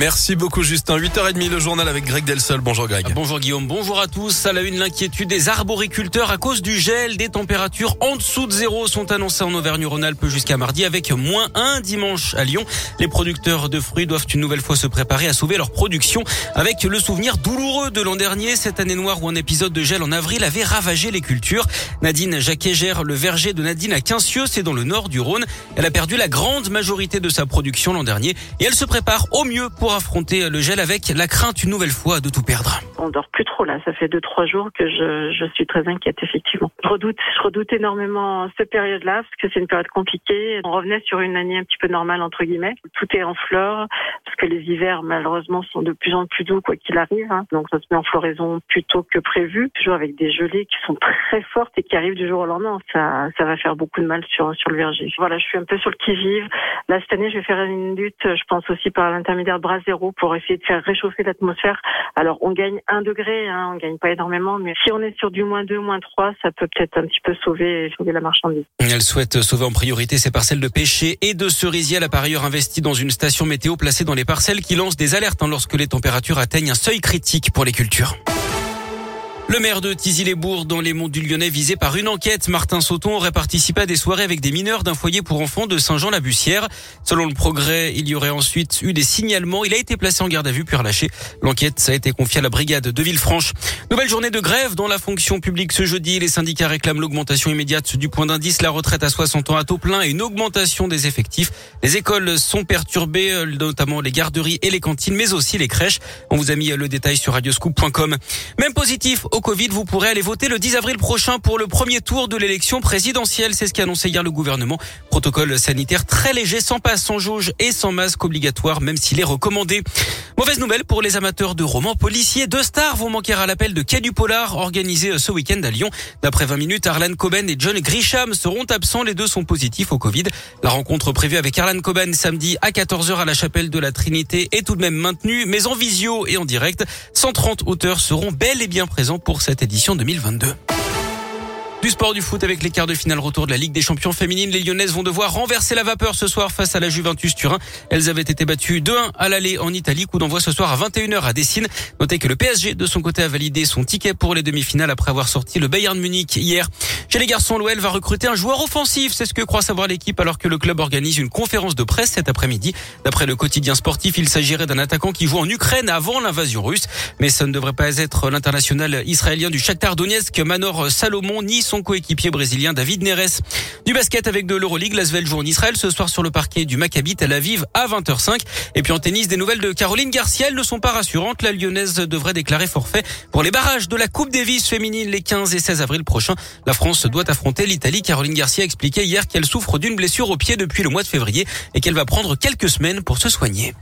Merci beaucoup Justin. 8h30 le journal avec Greg Delsol. Bonjour Greg. Bonjour Guillaume, bonjour à tous. À la une, l'inquiétude des arboriculteurs à cause du gel. Des températures en dessous de zéro sont annoncées en Auvergne-Rhône-Alpes jusqu'à mardi avec moins un dimanche à Lyon. Les producteurs de fruits doivent une nouvelle fois se préparer à sauver leur production avec le souvenir douloureux de l'an dernier, cette année noire où un épisode de gel en avril avait ravagé les cultures. Nadine Jacquet gère le verger de Nadine à Quincieux, c'est dans le nord du Rhône. Elle a perdu la grande majorité de sa production l'an dernier et elle se prépare au mieux pour affronter le gel avec la crainte une nouvelle fois de tout perdre. On dort plus trop là, ça fait deux trois jours que je, je suis très inquiète effectivement. Je redoute, je redoute énormément cette période-là parce que c'est une période compliquée. On revenait sur une année un petit peu normale entre guillemets. Tout est en fleurs parce que les hivers malheureusement sont de plus en plus doux quoi qu'il arrive. Hein. Donc ça se met en floraison plus tôt que prévu, toujours avec des gelées qui sont très fortes et qui arrivent du jour au lendemain. Ça, ça va faire beaucoup de mal sur sur le verger. Voilà, je suis un peu sur le qui vive. Là cette année, je vais faire une lutte, je pense aussi par l'intermédiaire de bras zéro pour essayer de faire réchauffer l'atmosphère. Alors on gagne un degré, hein, on gagne pas énormément, mais si on est sur du moins 2, moins 3, ça peut peut-être un petit peu sauver, sauver la marchandise. Elle souhaite sauver en priorité ses parcelles de pêcher et de cerisier. Elle a par ailleurs investi dans une station météo placée dans les parcelles qui lance des alertes hein, lorsque les températures atteignent un seuil critique pour les cultures. Le maire de Tizy-les-Bourgs dans les monts du Lyonnais visé par une enquête. Martin Sauton aurait participé à des soirées avec des mineurs d'un foyer pour enfants de Saint-Jean-la-Bussière. Selon le progrès, il y aurait ensuite eu des signalements. Il a été placé en garde à vue puis relâché. L'enquête a été confiée à la brigade de Villefranche. Nouvelle journée de grève dans la fonction publique ce jeudi. Les syndicats réclament l'augmentation immédiate du point d'indice, la retraite à 60 ans à taux plein et une augmentation des effectifs. Les écoles sont perturbées, notamment les garderies et les cantines, mais aussi les crèches. On vous a mis le détail sur radioscoop.com. Même positif Covid, vous pourrez aller voter le 10 avril prochain pour le premier tour de l'élection présidentielle. C'est ce qu'a annoncé hier le gouvernement. Protocole sanitaire très léger, sans passe, sans jauge et sans masque obligatoire, même s'il est recommandé. Mauvaise nouvelle pour les amateurs de romans policiers. Deux stars vont manquer à l'appel de Quai du Polar organisé ce week-end à Lyon. D'après 20 minutes, Arlan Coben et John Grisham seront absents. Les deux sont positifs au Covid. La rencontre prévue avec Arlan Coben samedi à 14h à la chapelle de la Trinité est tout de même maintenue, mais en visio et en direct. 130 auteurs seront bel et bien présents pour cette édition 2022. Du sport du foot avec les quarts de finale retour de la Ligue des champions féminines. Les Lyonnaises vont devoir renverser la vapeur ce soir face à la Juventus Turin. Elles avaient été battues 2-1 à l'aller en Italie. Coup d'envoi ce soir à 21h à Dessine. Notez que le PSG de son côté a validé son ticket pour les demi-finales après avoir sorti le Bayern Munich hier. Chez les garçons, l'OL va recruter un joueur offensif. C'est ce que croit savoir l'équipe alors que le club organise une conférence de presse cet après-midi. D'après le quotidien sportif, il s'agirait d'un attaquant qui joue en Ukraine avant l'invasion russe. Mais ça ne devrait pas être l'international israélien du Shakhtar Donetsk, Manor Salomon, ni coéquipier brésilien David Neres. Du basket avec de l'Euroleague, l'Asvel joue en Israël ce soir sur le parquet du Maccabi Tel Aviv à 20h05. Et puis en tennis, des nouvelles de Caroline Garcia, ne sont pas rassurantes. La Lyonnaise devrait déclarer forfait pour les barrages de la Coupe Davis féminine les 15 et 16 avril prochains. La France doit affronter l'Italie. Caroline Garcia a expliqué hier qu'elle souffre d'une blessure au pied depuis le mois de février et qu'elle va prendre quelques semaines pour se soigner.